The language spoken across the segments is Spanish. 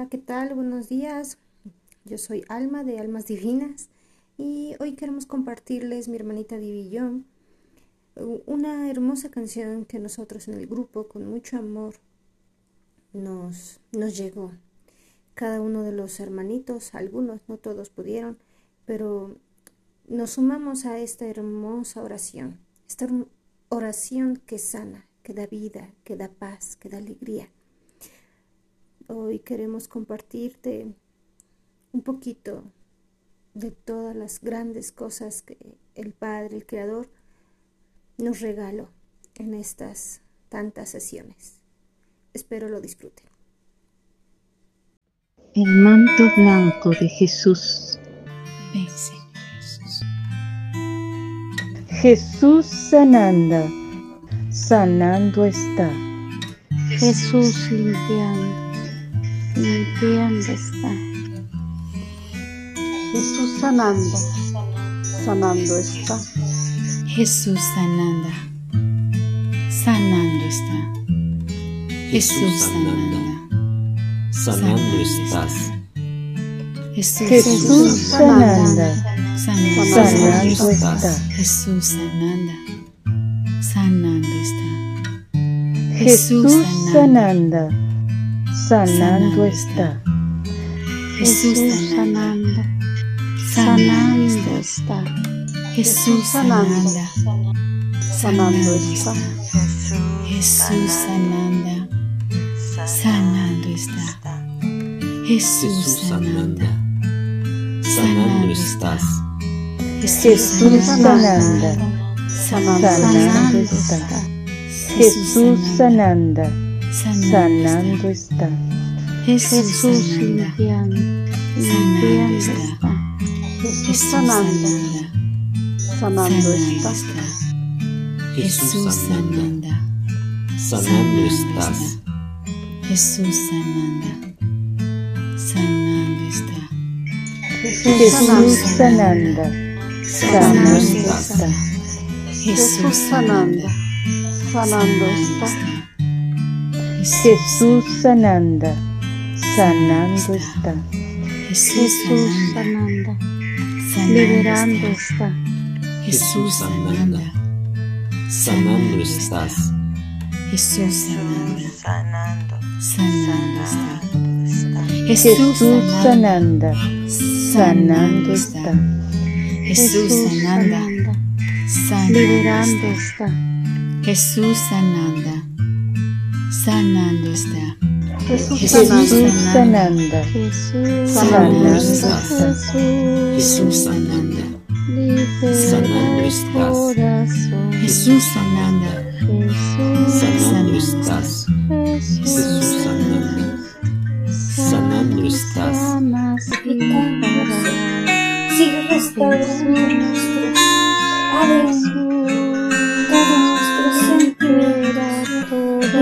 Hola, ¿qué tal? Buenos días. Yo soy Alma de Almas Divinas y hoy queremos compartirles, mi hermanita Divillón, una hermosa canción que nosotros en el grupo, con mucho amor, nos, nos llegó. Cada uno de los hermanitos, algunos, no todos pudieron, pero nos sumamos a esta hermosa oración, esta oración que sana, que da vida, que da paz, que da alegría Hoy queremos compartirte un poquito de todas las grandes cosas que el Padre, el Creador, nos regaló en estas tantas sesiones. Espero lo disfruten. El manto blanco de Jesús. Ven, Jesús. Jesús sanando, sanando está. Jesús limpiando limpiando está. Jesús sanando, sanando está. Jesús sanando, sanando está. Jesús sanando, sanando estás. Jesús sanando, sanando está. Jesús sanando, sanando está. Jesús sanando sanando está. Jesús sanando, sanando está. Jesús sanando, sanando está. Jesús sanando, sanando está. Jesús sanando, sanando estás. Jesús sanando, sanando está. Jesús sanando sanando está. Jesús limpiando, limpiando está. Jesús sanando, sanando está. Jesús sanando, sanando. Estás. Jesús sanando, sanando está. Jesús sanando, sanando. Está. Jesús sanando, sanando está. Jesús. Sanando, sanando está. Jesús sanando, liberando está. Jesús sanando, sanando estás. Jesús sanando, sanando está. Jesús sanando, sanando está. Jesús sanando, liberando está. Jesús sanando sanando está. Jesús Jesús sanando, Jesús sanando estás. Jesús sanando, sanando estás. Jesús sanando, sanando estás. Jesús sanando, sanando estás. Sigue restaurando nuestros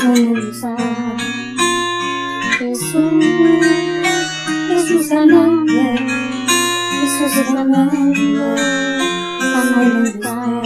sanando está. Jesús, Jesús sanando, Jesús sanando, sanando está.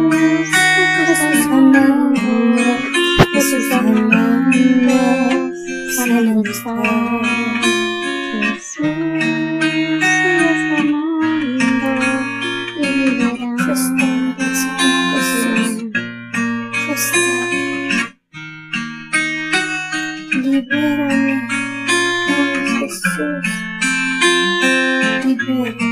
Ooh.